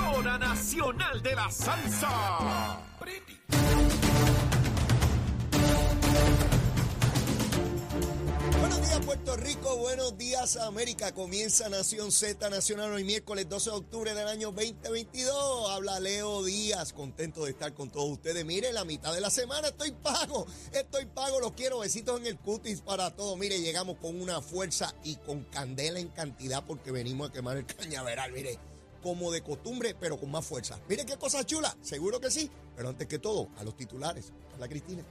emisora nacional de la salsa. Buenos días Puerto Rico, buenos días América. Comienza Nación Z Nacional hoy miércoles 12 de octubre del año 2022. Habla Leo Díaz, contento de estar con todos ustedes. Mire, la mitad de la semana estoy pago, estoy pago, los quiero. Besitos en el cutis para todos. Mire, llegamos con una fuerza y con candela en cantidad porque venimos a quemar el cañaveral. Mire, como de costumbre, pero con más fuerza. Mire qué cosa chula, seguro que sí. Pero antes que todo, a los titulares. Hola Cristina.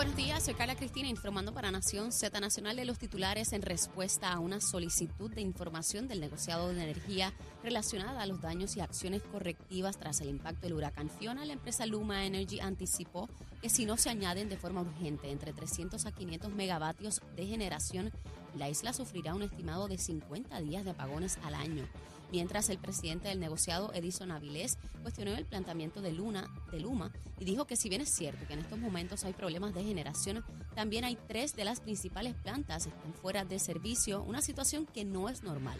Buenos días, soy Carla Cristina informando para Nación Z Nacional de los titulares en respuesta a una solicitud de información del negociado de energía relacionada a los daños y acciones correctivas tras el impacto del huracán Fiona. La empresa Luma Energy anticipó que si no se añaden de forma urgente entre 300 a 500 megavatios de generación, la isla sufrirá un estimado de 50 días de apagones al año mientras el presidente del negociado, Edison Avilés, cuestionó el planteamiento de, Luna, de Luma y dijo que si bien es cierto que en estos momentos hay problemas de generación, también hay tres de las principales plantas están fuera de servicio, una situación que no es normal.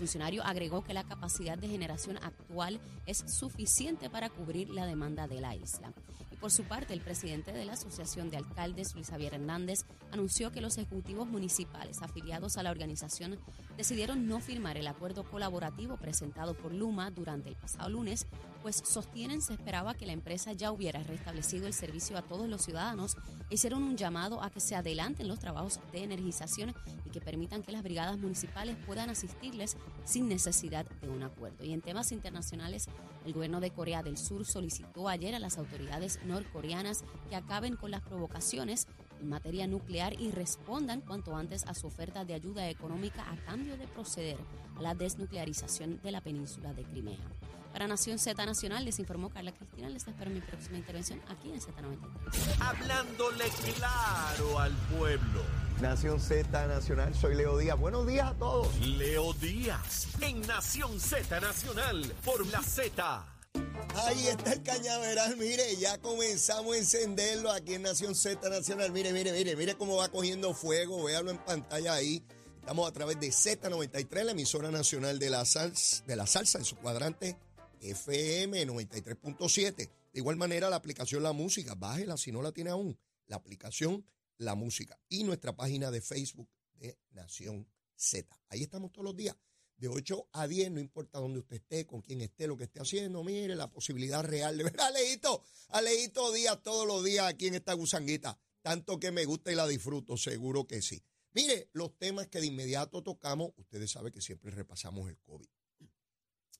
Funcionario agregó que la capacidad de generación actual es suficiente para cubrir la demanda de la isla. Y por su parte, el presidente de la Asociación de Alcaldes, Luis Javier Hernández, anunció que los ejecutivos municipales afiliados a la organización decidieron no firmar el acuerdo colaborativo presentado por Luma durante el pasado lunes, pues sostienen se esperaba que la empresa ya hubiera restablecido el servicio a todos los ciudadanos e hicieron un llamado a que se adelanten los trabajos de energización y que permitan que las brigadas municipales puedan asistirles sin necesidad de un acuerdo. Y en temas internacionales, el gobierno de Corea del Sur solicitó ayer a las autoridades norcoreanas que acaben con las provocaciones en materia nuclear y respondan cuanto antes a su oferta de ayuda económica a cambio de proceder a la desnuclearización de la península de Crimea. Para Nación Z Nacional les informó Carla Cristina. Les espero mi próxima intervención aquí en Z93. Hablándole claro al pueblo. Nación Z Nacional, soy Leo Díaz. Buenos días a todos. Leo Díaz en Nación Z Nacional por la Z. Ahí está el cañaveral, mire, ya comenzamos a encenderlo aquí en Nación Z Nacional. Mire, mire, mire, mire cómo va cogiendo fuego, véalo en pantalla ahí. Estamos a través de Z93, la emisora nacional de la, salsa, de la salsa en su cuadrante FM 93.7. De igual manera, la aplicación La Música, bájela si no la tiene aún. La aplicación La Música y nuestra página de Facebook de Nación Z. Ahí estamos todos los días de 8 a 10, no importa dónde usted esté, con quién esté, lo que esté haciendo, mire la posibilidad real de ver a Leito, a Leito Díaz todos los días aquí en esta gusanguita. Tanto que me gusta y la disfruto, seguro que sí. Mire, los temas que de inmediato tocamos, ustedes saben que siempre repasamos el COVID.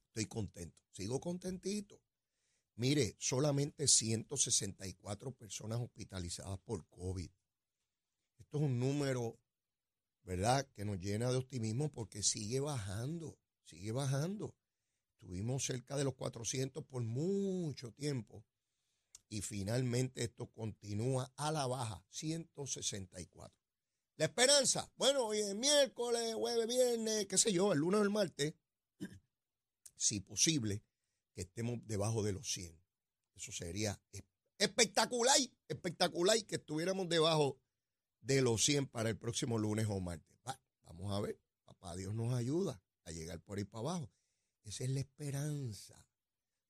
Estoy contento, sigo contentito. Mire, solamente 164 personas hospitalizadas por COVID. Esto es un número ¿verdad? Que nos llena de optimismo porque sigue bajando, sigue bajando. Estuvimos cerca de los 400 por mucho tiempo y finalmente esto continúa a la baja, 164. La esperanza, bueno, hoy es miércoles, jueves, viernes, qué sé yo, el lunes o el martes, si posible, que estemos debajo de los 100. Eso sería espectacular, espectacular que estuviéramos debajo de los 100 para el próximo lunes o martes. vamos a ver, papá Dios nos ayuda a llegar por ahí para abajo. Esa es la esperanza.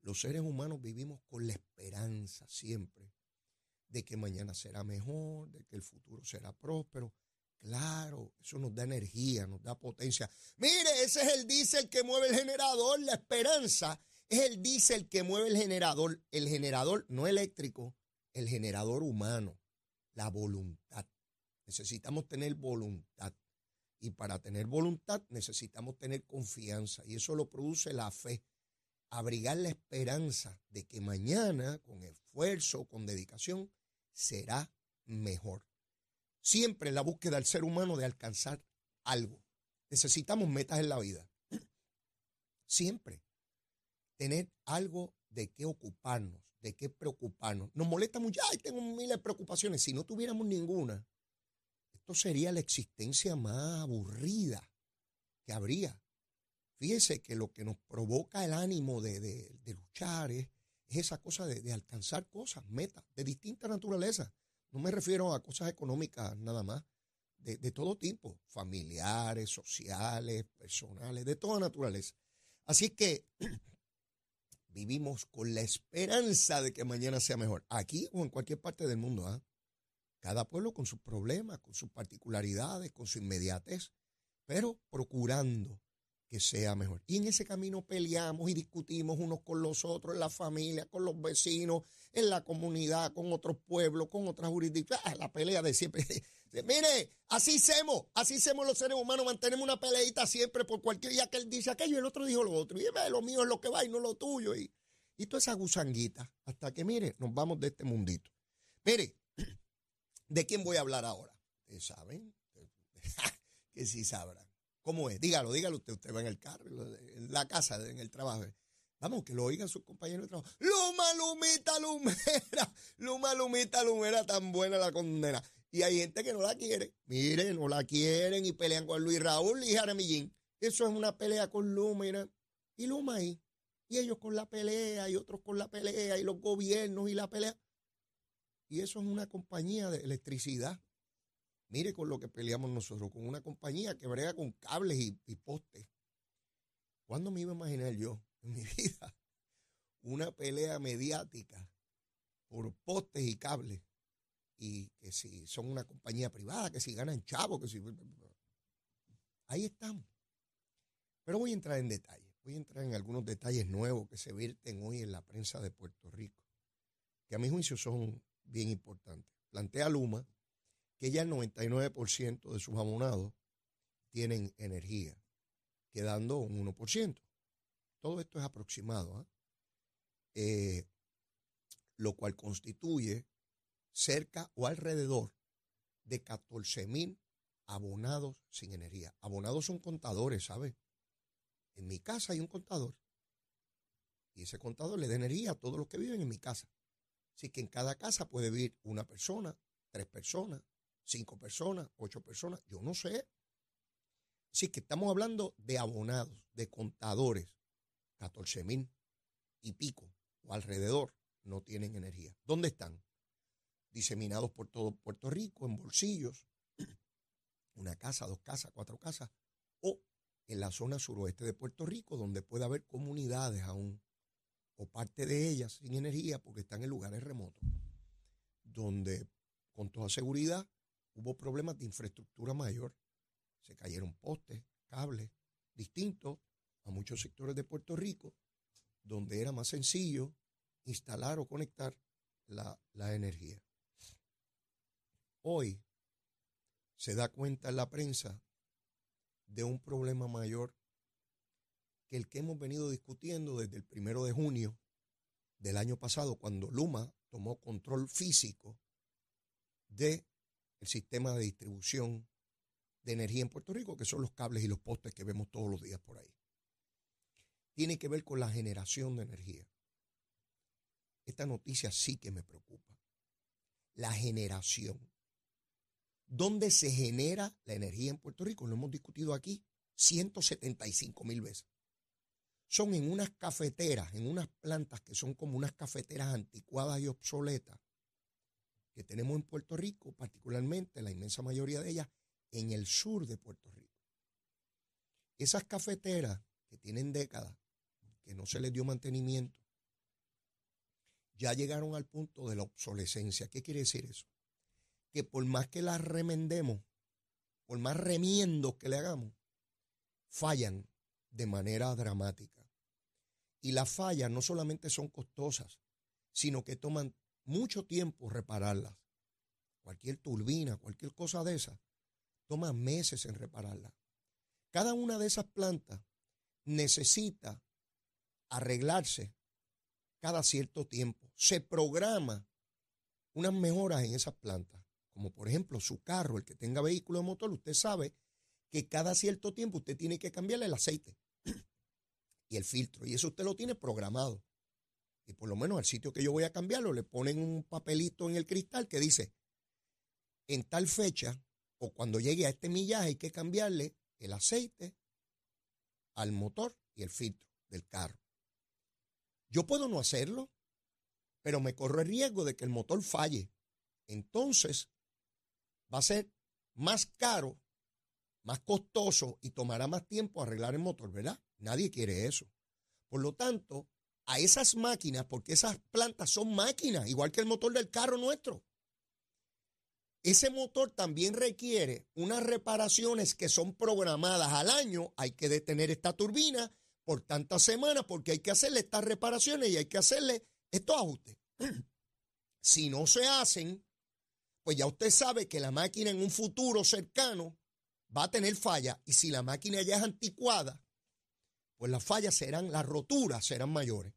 Los seres humanos vivimos con la esperanza siempre de que mañana será mejor, de que el futuro será próspero. Claro, eso nos da energía, nos da potencia. Mire, ese es el diésel que mueve el generador. La esperanza es el diésel que mueve el generador. El generador no eléctrico, el generador humano, la voluntad. Necesitamos tener voluntad. Y para tener voluntad necesitamos tener confianza. Y eso lo produce la fe. Abrigar la esperanza de que mañana, con esfuerzo, con dedicación, será mejor. Siempre la búsqueda del ser humano de alcanzar algo. Necesitamos metas en la vida. Siempre. Tener algo de qué ocuparnos, de qué preocuparnos. Nos molesta mucho, ay, tengo miles de preocupaciones. Si no tuviéramos ninguna, sería la existencia más aburrida que habría. Fíjese que lo que nos provoca el ánimo de, luchar es, esa cosa de, alcanzar cosas, metas de distinta naturaleza. No me refiero a cosas económicas nada más. de, de todo tipo, familiares, sociales, personales, de toda naturaleza. Así que vivimos con la esperanza de que mañana sea mejor, aquí o en cualquier parte del mundo. ¿ah? Cada pueblo con sus problemas, con sus particularidades, con su inmediatez, pero procurando que sea mejor. Y en ese camino peleamos y discutimos unos con los otros, en la familia, con los vecinos, en la comunidad, con otros pueblos, con otras jurisdicciones. Ah, la pelea de siempre. Mire, así hacemos, así hacemos los seres humanos, mantenemos una peleita siempre por cualquier día que él dice aquello y el otro dijo lo otro. Y lo mío es lo que va y no lo tuyo. Y, y toda esa gusanguita, hasta que, mire, nos vamos de este mundito. Mire, ¿de quién voy a hablar ahora? ¿Ustedes saben? que sí sabrán. ¿Cómo es? Dígalo, dígalo usted. Usted va en el carro, en la casa, en el trabajo. Vamos, que lo oigan sus compañeros de trabajo. Luma, Lumita, Lumera. Luma, Lumita, Lumera, tan buena la condena. Y hay gente que no la quiere. Mire, no la quieren y pelean con Luis Raúl y Jaramillín. Eso es una pelea con Luma. Y Luma ahí. Y ellos con la pelea y otros con la pelea y los gobiernos y la pelea. Y eso es una compañía de electricidad Mire con lo que peleamos nosotros, con una compañía que brega con cables y, postes. ¿Cuándo me iba a imaginar yo en mi vida una pelea mediática por postes y cables? Y que si son una compañía privada, que si ganan chavos, que si... Ahí estamos. Pero voy a entrar en detalles. Voy a entrar en algunos detalles nuevos que se vierten hoy en la prensa de Puerto Rico, que a mi juicio son bien importantes. Plantea Luma que ya el 99% de sus abonados tienen energía, quedando un 1%. Todo esto es aproximado, ¿ah? eh, lo cual constituye cerca o alrededor de 14 mil abonados sin energía. Abonados son contadores, ¿sabes? En mi casa hay un contador. Y ese contador le da energía a todos los que viven en mi casa. Así que en cada casa puede vivir una persona, tres personas, cinco personas, ocho personas, yo no sé. Así que estamos hablando de abonados, de contadores, 14 mil y pico o alrededor no tienen energía. ¿Dónde están? Diseminados por todo Puerto Rico, en bolsillos, una casa, dos casas, cuatro casas, o en la zona suroeste de Puerto Rico, donde puede haber comunidades aún, o parte de ellas sin energía porque están en lugares remotos, donde con toda seguridad hubo problemas de infraestructura mayor. Se cayeron postes, cables, distintos a muchos sectores de Puerto Rico, donde era más sencillo instalar o conectar la, la energía. Hoy se da cuenta en la prensa de un problema mayor que el que hemos venido discutiendo desde el primero de junio del año pasado, cuando Luma tomó control físico de el sistema de distribución de energía en Puerto Rico, que son los cables y los postes que vemos todos los días por ahí. Tiene que ver con la generación de energía. Esta noticia sí que me preocupa. La generación. ¿Dónde se genera la energía en Puerto Rico? Lo hemos discutido aquí 175 mil veces. Son en unas cafeteras, en unas plantas que son como unas cafeteras anticuadas y obsoletas, que tenemos en Puerto Rico, particularmente la inmensa mayoría de ellas en el sur de Puerto Rico. Esas cafeteras que tienen décadas, que no se les dio mantenimiento, ya llegaron al punto de la obsolescencia. ¿Qué quiere decir eso? Que por más que las remendemos, por más remiendos que le hagamos, fallan de manera dramática. Y las fallas no solamente son costosas, sino que toman mucho tiempo repararlas. Cualquier turbina, cualquier cosa de esa, toma meses en repararla. Cada una de esas plantas necesita arreglarse cada cierto tiempo. Se programa unas mejoras en esas plantas, como por ejemplo su carro, el que tenga vehículo de motor, usted sabe que cada cierto tiempo usted tiene que cambiarle el aceite y el filtro, y eso usted lo tiene programado y por lo menos al sitio que yo voy a cambiarlo le ponen un papelito en el cristal que dice, en tal fecha o cuando llegue a este millaje hay que cambiarle el aceite al motor y el filtro del carro. Yo puedo no hacerlo, pero me corro el riesgo de que el motor falle. Entonces va a ser más caro, más costoso y tomará más tiempo arreglar el motor, ¿verdad? Nadie quiere eso. Por lo tanto, a esas máquinas, porque esas plantas son máquinas, igual que el motor del carro nuestro. Ese motor también requiere unas reparaciones que son programadas al año. Hay que detener esta turbina por tantas semanas porque hay que hacerle estas reparaciones y hay que hacerle estos ajustes. Si no se hacen, pues ya usted sabe que la máquina en un futuro cercano va a tener falla y si la máquina ya es anticuada, pues las fallas serán, las roturas serán mayores.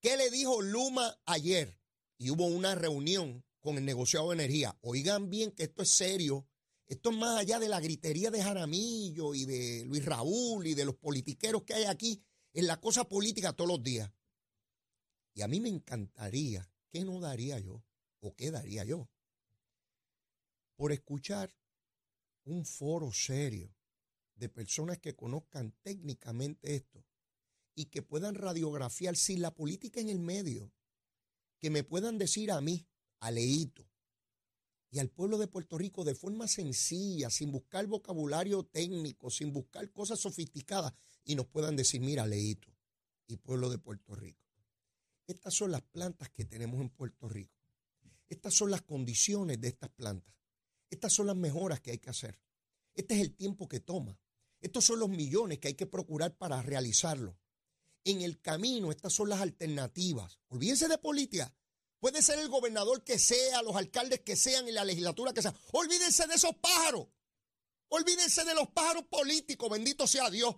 ¿Qué le dijo Luma ayer? Y hubo una reunión con el negociado de energía. Oigan bien que esto es serio. Esto es más allá de la gritería de Jaramillo y de Luis Raúl y de los politiqueros que hay aquí en la cosa política todos los días. Y a mí me encantaría, ¿qué no daría yo? ¿O qué daría yo? Por escuchar un foro serio de personas que conozcan técnicamente esto y que puedan radiografiar sin la política en el medio, que me puedan decir a mí, a Leito, y al pueblo de Puerto Rico de forma sencilla, sin buscar vocabulario técnico, sin buscar cosas sofisticadas, y nos puedan decir, mira, Leito y pueblo de Puerto Rico. Estas son las plantas que tenemos en Puerto Rico. Estas son las condiciones de estas plantas. Estas son las mejoras que hay que hacer. Este es el tiempo que toma. Estos son los millones que hay que procurar para realizarlo. En el camino, estas son las alternativas. Olvídense de política. Puede ser el gobernador que sea, los alcaldes que sean y la legislatura que sea. Olvídense de esos pájaros. Olvídense de los pájaros políticos, bendito sea Dios.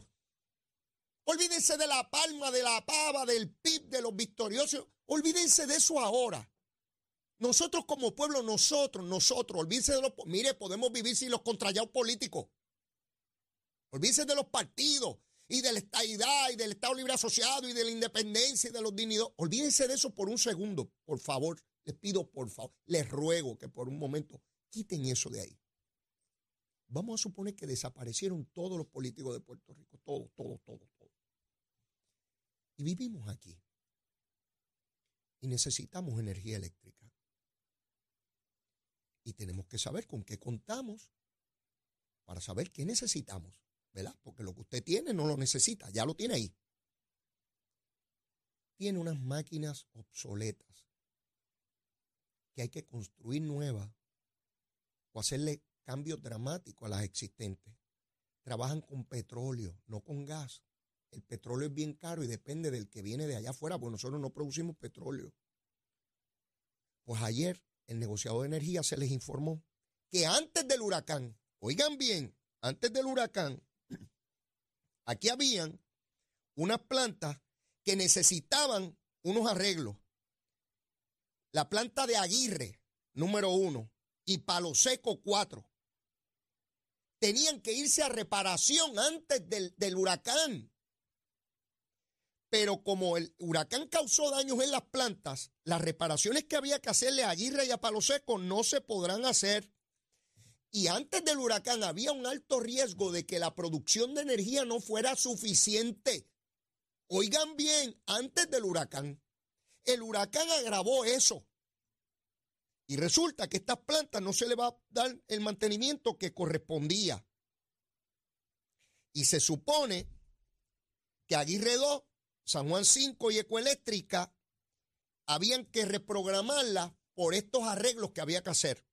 Olvídense de la palma, de la pava, del PIB, de los victoriosos. Olvídense de eso ahora. Nosotros como pueblo, nosotros, nosotros, olvídense de los... Mire, podemos vivir sin los contrallados políticos. Olvídense de los partidos y de la estadidad y del Estado Libre Asociado y de la independencia y de los dignidades. Olvídense de eso por un segundo, por favor. Les pido, por favor, les ruego que por un momento quiten eso de ahí. Vamos a suponer que desaparecieron todos los políticos de Puerto Rico, todos, todos, todos, todos. Y vivimos aquí. Y necesitamos energía eléctrica. Y tenemos que saber con qué contamos para saber qué necesitamos, ¿verdad? Porque lo que usted tiene no lo necesita, ya lo tiene ahí. Tiene unas máquinas obsoletas que hay que construir nuevas o hacerle cambios dramáticos a las existentes. Trabajan con petróleo, no con gas. El petróleo es bien caro y depende del que viene de allá afuera, porque nosotros no producimos petróleo. Pues ayer el negociado de energía se les informó que antes del huracán, oigan bien, antes del huracán, aquí habían unas plantas que necesitaban unos arreglos. La planta de Aguirre, número uno, y Palo Seco, cuatro. Tenían que irse a reparación antes del, del huracán pero como el huracán causó daños en las plantas, las reparaciones que había que hacerle a Aguirre y a Palo Seco no se podrán hacer. Y antes del huracán había un alto riesgo de que la producción de energía no fuera suficiente. Oigan bien, antes del huracán. El huracán agravó eso. Y resulta que a estas plantas no se le va a dar el mantenimiento que correspondía. Y se supone que Aguirre 2 San Juan 5 y Ecoeléctrica habían que reprogramarla por estos arreglos que había que hacer.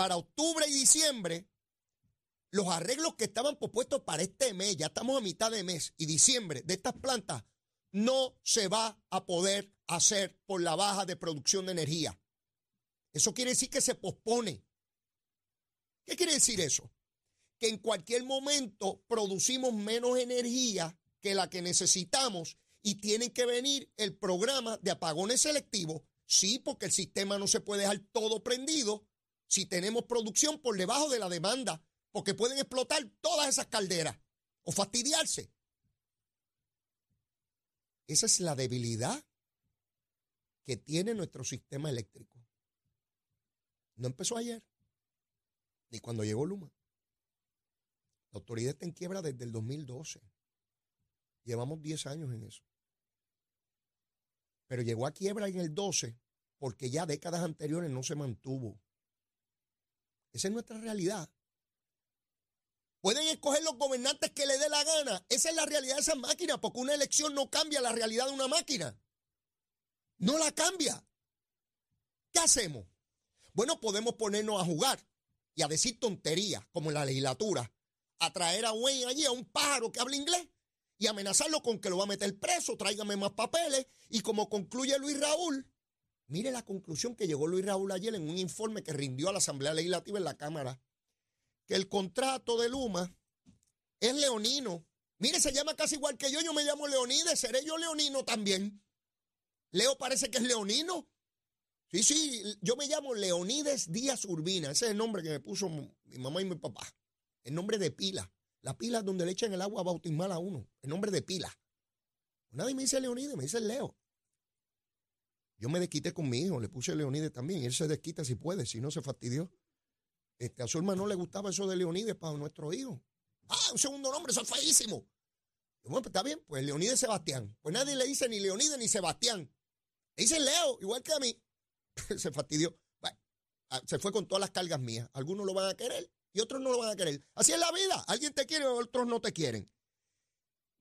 Para octubre y diciembre, los arreglos que estaban propuestos para este mes, ya estamos a mitad de mes, y diciembre de estas plantas, no se va a poder hacer por la baja de producción de energía. Eso quiere decir que se pospone. ¿Qué quiere decir eso? Que en cualquier momento producimos menos energía que la que necesitamos y tienen que venir el programa de apagones selectivos. Sí, porque el sistema no se puede dejar todo prendido si tenemos producción por debajo de la demanda, porque pueden explotar todas esas calderas o fastidiarse. Esa es la debilidad que tiene nuestro sistema eléctrico. No empezó ayer, ni cuando llegó Luma. La autoridad está en quiebra desde el 2012. Llevamos 10 años en eso. Pero llegó a quiebra en el 12 porque ya décadas anteriores no se mantuvo. Esa es nuestra realidad. Pueden escoger los gobernantes que le dé la gana. Esa es la realidad de esas máquinas, porque una elección no cambia la realidad de una máquina. No la cambia. ¿Qué hacemos? Bueno, podemos ponernos a jugar y a decir tonterías, como en la legislatura, a traer a Wayne allí, a un pájaro que habla inglés, y amenazarlo con que lo va a meter preso, tráigame más papeles, y como concluye Luis Raúl, mire la conclusión que llegó Luis Raúl ayer en un informe que rindió a la Asamblea Legislativa en la Cámara que el contrato de Luma es leonino. Mire, se llama casi igual que yo, yo me llamo Leonides, seré yo leonino también. Leo parece que es leonino. Sí, sí, yo me llamo Leonides Díaz Urbina, ese es el nombre que me puso mi mamá y mi papá. El nombre de pila. La pila donde le echan el agua bautismal a uno. El nombre de pila. Nadie me dice Leonides, me dice Leo. Yo me desquité con mi hijo, le puse Leonides también. Él se desquita si puede, si no se fastidió. Este, a su hermano no le gustaba eso de Leonides para nuestro hijo. Ah, un segundo nombre, eso es. Bueno, pues está bien, pues Leonides Sebastián. Pues nadie le dice ni Leonides ni Sebastián. Le dicen Leo, igual que a mí. se fastidió. Ah, se fue con todas las cargas mías. Algunos lo van a querer y otros no lo van a querer. Así es la vida. Alguien te quiere, otros no te quieren.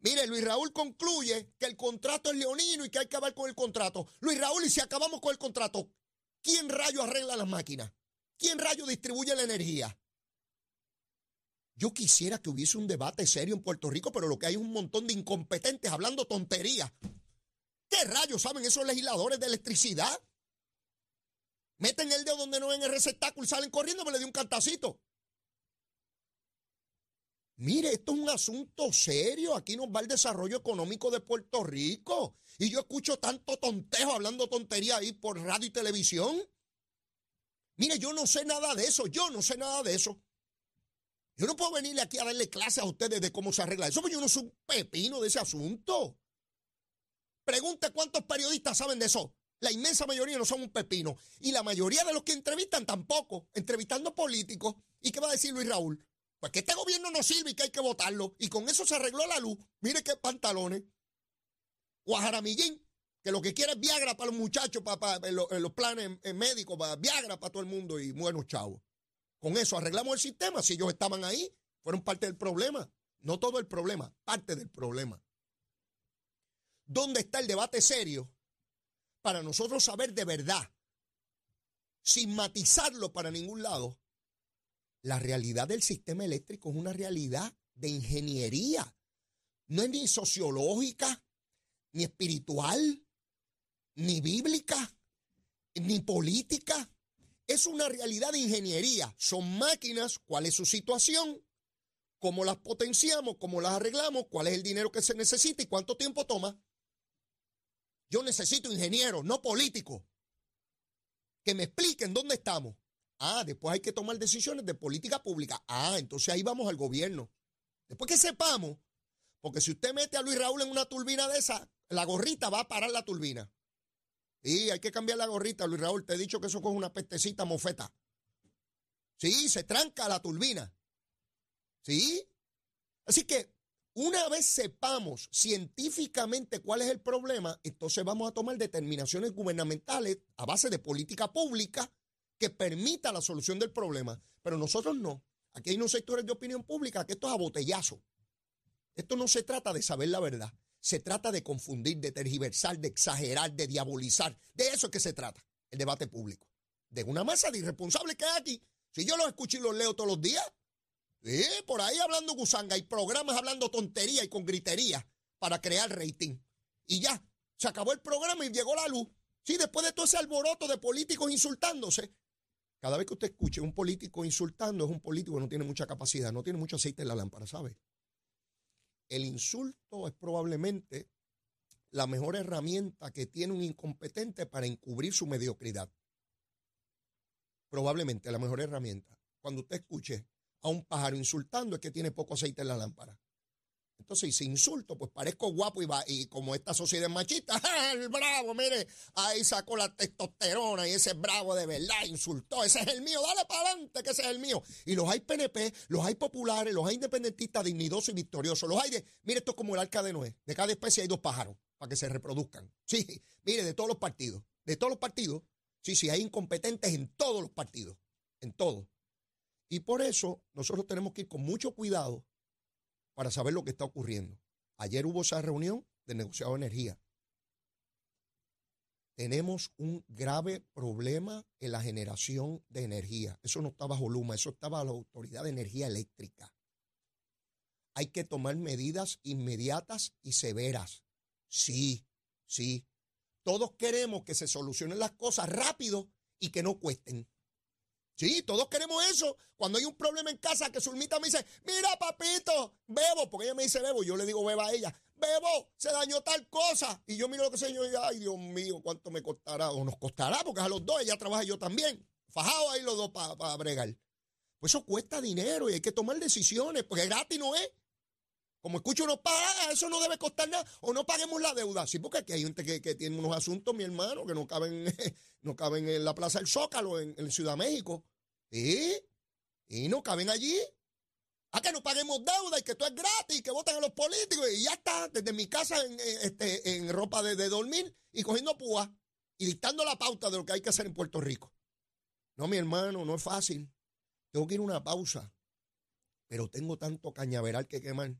Mire, Luis Raúl concluye que el contrato es leonino y que hay que acabar con el contrato. Luis Raúl, y si acabamos con el contrato, ¿quién rayo arregla las máquinas? ¿Quién rayo distribuye la energía? Yo quisiera que hubiese un debate serio en Puerto Rico, pero lo que hay es un montón de incompetentes hablando tonterías. ¿Qué rayos saben esos legisladores de electricidad? Meten el dedo donde no ven el receptáculo y salen corriendo, me le di un cantacito. Mire, esto es un asunto serio. Aquí nos va el desarrollo económico de Puerto Rico. Y yo escucho tanto tontejo hablando tontería ahí por radio y televisión. Mire, yo no sé nada de eso, yo no sé nada de eso. Yo no puedo venirle aquí a darle clases a ustedes de cómo se arregla eso, porque yo no soy un pepino de ese asunto. Pregunte cuántos periodistas saben de eso. La inmensa mayoría no son un pepino. Y la mayoría de los que entrevistan tampoco, entrevistando políticos. ¿Y qué va a decir Luis Raúl? Pues que este gobierno no sirve y que hay que votarlo. Y con eso se arregló la luz. Mire qué pantalones. Guajaramillín que lo que quiere es Viagra para los muchachos, para, los, planes médicos, para Viagra para todo el mundo y buenos chavos. Con eso arreglamos el sistema. Si ellos estaban ahí, fueron parte del problema. No todo el problema, parte del problema. ¿Dónde está el debate serio para nosotros saber de verdad, sin matizarlo para ningún lado, la realidad del sistema eléctrico es una realidad de ingeniería? No es ni sociológica, ni espiritual, ni bíblica, ni política. Es una realidad de ingeniería. Son máquinas, cuál es su situación, cómo las potenciamos, cómo las arreglamos, cuál es el dinero que se necesita y cuánto tiempo toma. Yo necesito ingenieros, no políticos, que me expliquen dónde estamos. Ah, después hay que tomar decisiones de política pública. Ah, entonces ahí vamos al gobierno. Después que sepamos, porque si usted mete a Luis Raúl en una turbina de esa, la gorrita va a parar la turbina. Y hay que cambiar la gorrita, Luis Raúl. Te he dicho que eso coge una pestecita mofeta. Sí, se tranca la turbina. ¿Sí? Así que una vez sepamos científicamente cuál es el problema, entonces vamos a tomar determinaciones gubernamentales a base de política pública que permita la solución del problema. Pero nosotros no. Aquí hay unos sectores de opinión pública que esto es a botellazo. Esto no se trata de saber la verdad. Se trata de confundir, de tergiversar, de exagerar, de diabolizar. De eso es que se trata el debate público. De una masa de irresponsables que hay aquí. Si yo los escucho y los leo todos los días, por ahí hablando gusanga y programas hablando tontería y con gritería para crear rating. Y ya, se acabó el programa y llegó la luz. Sí, después de todo ese alboroto de políticos insultándose. Cada vez que usted escuche un político insultando, es un político que no tiene mucha capacidad, no tiene mucho aceite en la lámpara, ¿sabe? El insulto es probablemente la mejor herramienta que tiene un incompetente para encubrir su mediocridad. Probablemente la mejor herramienta. Cuando usted escuche a un pájaro insultando es que tiene poco aceite en la lámpara. Entonces, si insulto, pues parezco guapo y, va, y como esta sociedad machista, el bravo, mire, ahí sacó la testosterona y ese bravo de verdad insultó, ese es el mío, dale para adelante que ese es el mío. Y los hay PNP, los hay populares, los hay independentistas dignidosos y victoriosos, los hay de, mire, esto es como el arca de Noé, de cada especie hay dos pájaros para que se reproduzcan. Sí, mire, de todos los partidos, de todos los partidos, sí, sí, hay incompetentes en todos los partidos, en todos. Y por eso nosotros tenemos que ir con mucho cuidado para saber lo que está ocurriendo. Ayer hubo esa reunión de negociado de energía. Tenemos un grave problema en la generación de energía. Eso no está bajo eso está bajo la Autoridad de Energía Eléctrica. Hay que tomar medidas inmediatas y severas. Sí, sí. Todos queremos que se solucionen las cosas rápido y que no cuesten. Sí, todos queremos eso. Cuando hay un problema en casa, que Zulmita me dice, mira papito, bebo, porque ella me dice bebo, yo le digo beba a ella, bebo, se dañó tal cosa. Y yo miro lo que sé yo y ay Dios mío, cuánto me costará, o nos costará, porque a los dos, ella trabaja yo también. Fajado ahí los dos para bregar. Pues eso cuesta dinero y hay que tomar decisiones, porque gratis no es. Como escucho, no paga, eso no debe costar nada, o no paguemos la deuda. Sí, porque aquí hay gente que, tiene unos asuntos, mi hermano, que no caben, no caben en la Plaza del Zócalo, en, en Ciudad México. ¿Sí? Y no caben allí. A que no paguemos deuda y que esto es gratis y que voten a los políticos. Y ya está, desde mi casa en, este, en ropa de, de, dormir y cogiendo púa y dictando la pauta de lo que hay que hacer en Puerto Rico. No, mi hermano, no es fácil. Tengo que ir a una pausa. Pero tengo tanto cañaveral que quemar.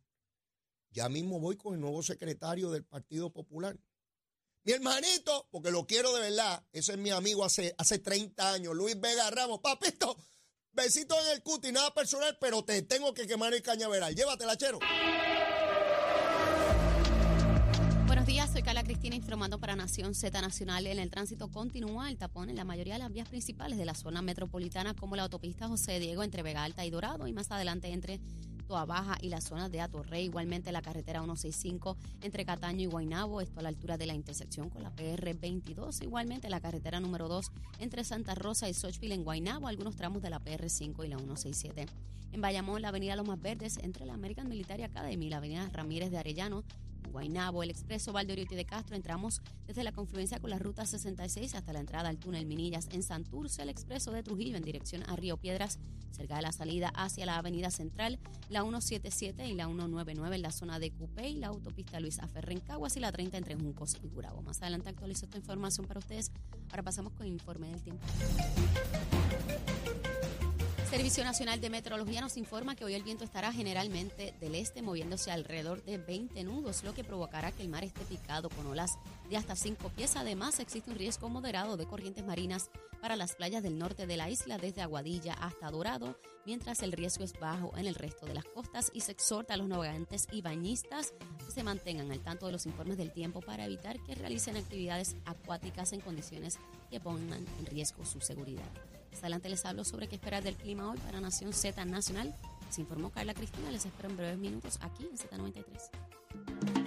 Ya mismo voy con el nuevo secretario del Partido Popular. Mi hermanito, porque lo quiero de verdad, ese es mi amigo hace, hace 30 años, Luis Vega Ramos. Papito, besito en el cuti, nada personal, pero te tengo que quemar el cañaveral. Llévatela, chero. Buenos días, soy Carla Cristina informando para Nación Z Nacional. En el tránsito continúa el tapón en la mayoría de las vías principales de la zona metropolitana, como la autopista José Diego entre Vega Alta y Dorado, y más adelante entre a Baja y la zona de Atorrey, igualmente la carretera 165 entre Cataño y Guaynabo, esto a la altura de la intersección con la PR 22, igualmente la carretera número 2 entre Santa Rosa y Sochville en Guaynabo, algunos tramos de la PR 5 y la 167. En Bayamón, la avenida Los Más Verdes entre la American Military Academy y la avenida Ramírez de Arellano, Guaynabo, el expreso Valdoriotti de Castro, entramos desde la confluencia con la ruta 66 hasta la entrada al túnel Minillas en Santurce, el expreso de Trujillo en dirección a Río Piedras, cerca de la salida hacia la avenida Central, la 177 y la 199 en la zona de Cupey, la autopista Luis Aferre Caguas y la 30 entre Juncos y Curabo. Más adelante actualizo esta información para ustedes. Ahora pasamos con el informe del tiempo. Servicio Nacional de Meteorología nos informa que hoy el viento estará generalmente del este moviéndose alrededor de 20 nudos, lo que provocará que el mar esté picado con olas de hasta 5 pies. Además, existe un riesgo moderado de corrientes marinas para las playas del norte de la isla, desde Aguadilla hasta Dorado, mientras el riesgo es bajo en el resto de las costas y se exhorta a los navegantes y bañistas que se mantengan al tanto de los informes del tiempo para evitar que realicen actividades acuáticas en condiciones que pongan en riesgo su seguridad. Más adelante les hablo sobre qué esperar del clima hoy para Nación Z Nacional. Se informó Carla Cristina. Les espero en breves minutos aquí en Z93.